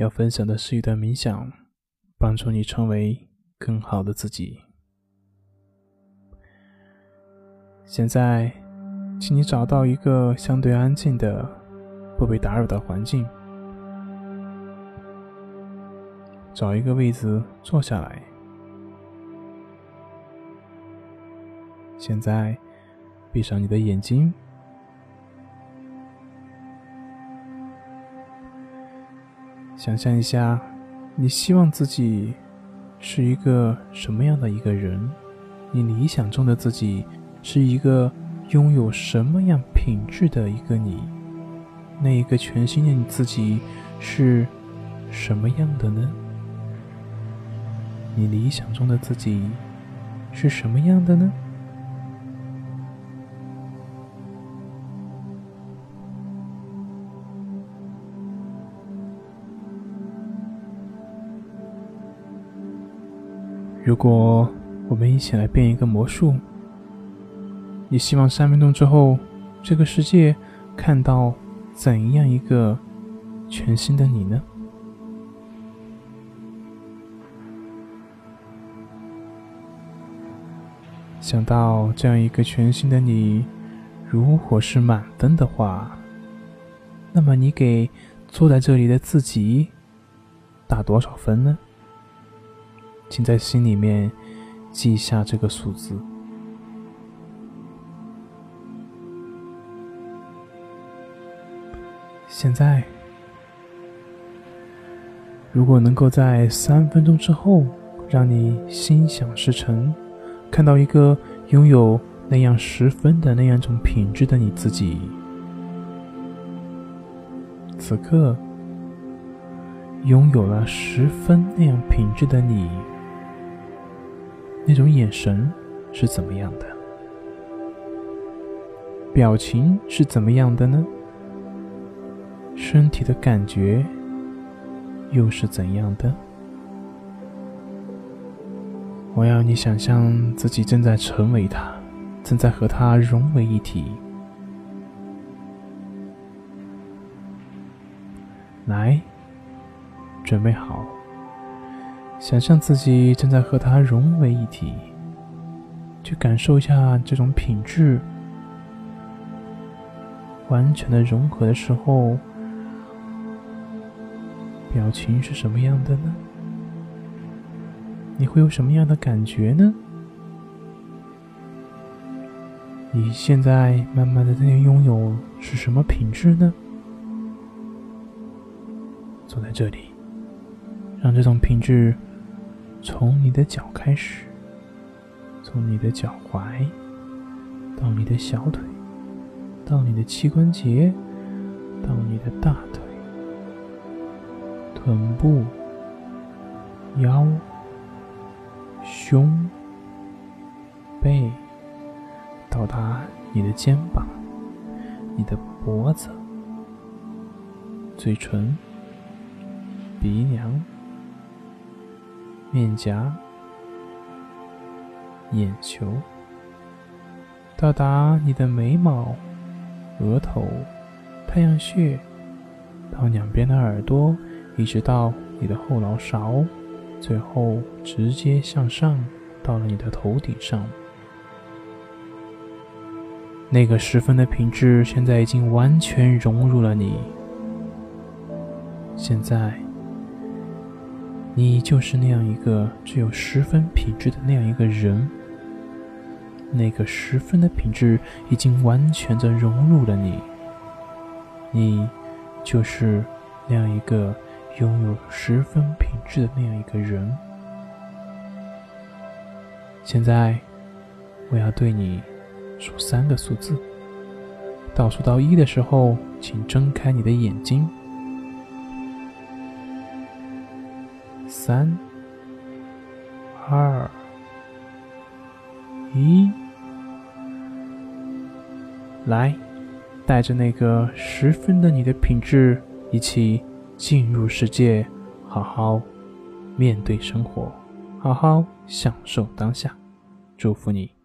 要分享的是一段冥想，帮助你成为更好的自己。现在，请你找到一个相对安静的、不被打扰的环境，找一个位子坐下来。现在，闭上你的眼睛。想象一下，你希望自己是一个什么样的一个人？你理想中的自己是一个拥有什么样品质的一个你？那一个全新的你自己是什么样的呢？你理想中的自己是什么样的呢？如果我们一起来变一个魔术，你希望三分钟之后，这个世界看到怎样一个全新的你呢？想到这样一个全新的你，如果是满分的话，那么你给坐在这里的自己打多少分呢？请在心里面记下这个数字。现在，如果能够在三分钟之后让你心想事成，看到一个拥有那样十分的那样一种品质的你自己，此刻拥有了十分那样品质的你。那种眼神是怎么样的？表情是怎么样的呢？身体的感觉又是怎样的？我要你想象自己正在成为他，正在和他融为一体。来，准备好。想象自己正在和它融为一体，去感受一下这种品质完全的融合的时候，表情是什么样的呢？你会有什么样的感觉呢？你现在慢慢的在拥有是什么品质呢？坐在这里，让这种品质。从你的脚开始，从你的脚踝到你的小腿，到你的膝关节，到你的大腿、臀部、腰、胸、背，到达你的肩膀、你的脖子、嘴唇、鼻梁。面颊、眼球，到达你的眉毛、额头、太阳穴，到两边的耳朵，一直到你的后脑勺，最后直接向上到了你的头顶上。那个十分的品质，现在已经完全融入了你。现在。你就是那样一个具有十分品质的那样一个人，那个十分的品质已经完全的融入了你。你就是那样一个拥有十分品质的那样一个人。现在，我要对你数三个数字，倒数到一的时候，请睁开你的眼睛。三、二、一，来，带着那个十分的你的品质，一起进入世界，好好面对生活，好好享受当下。祝福你。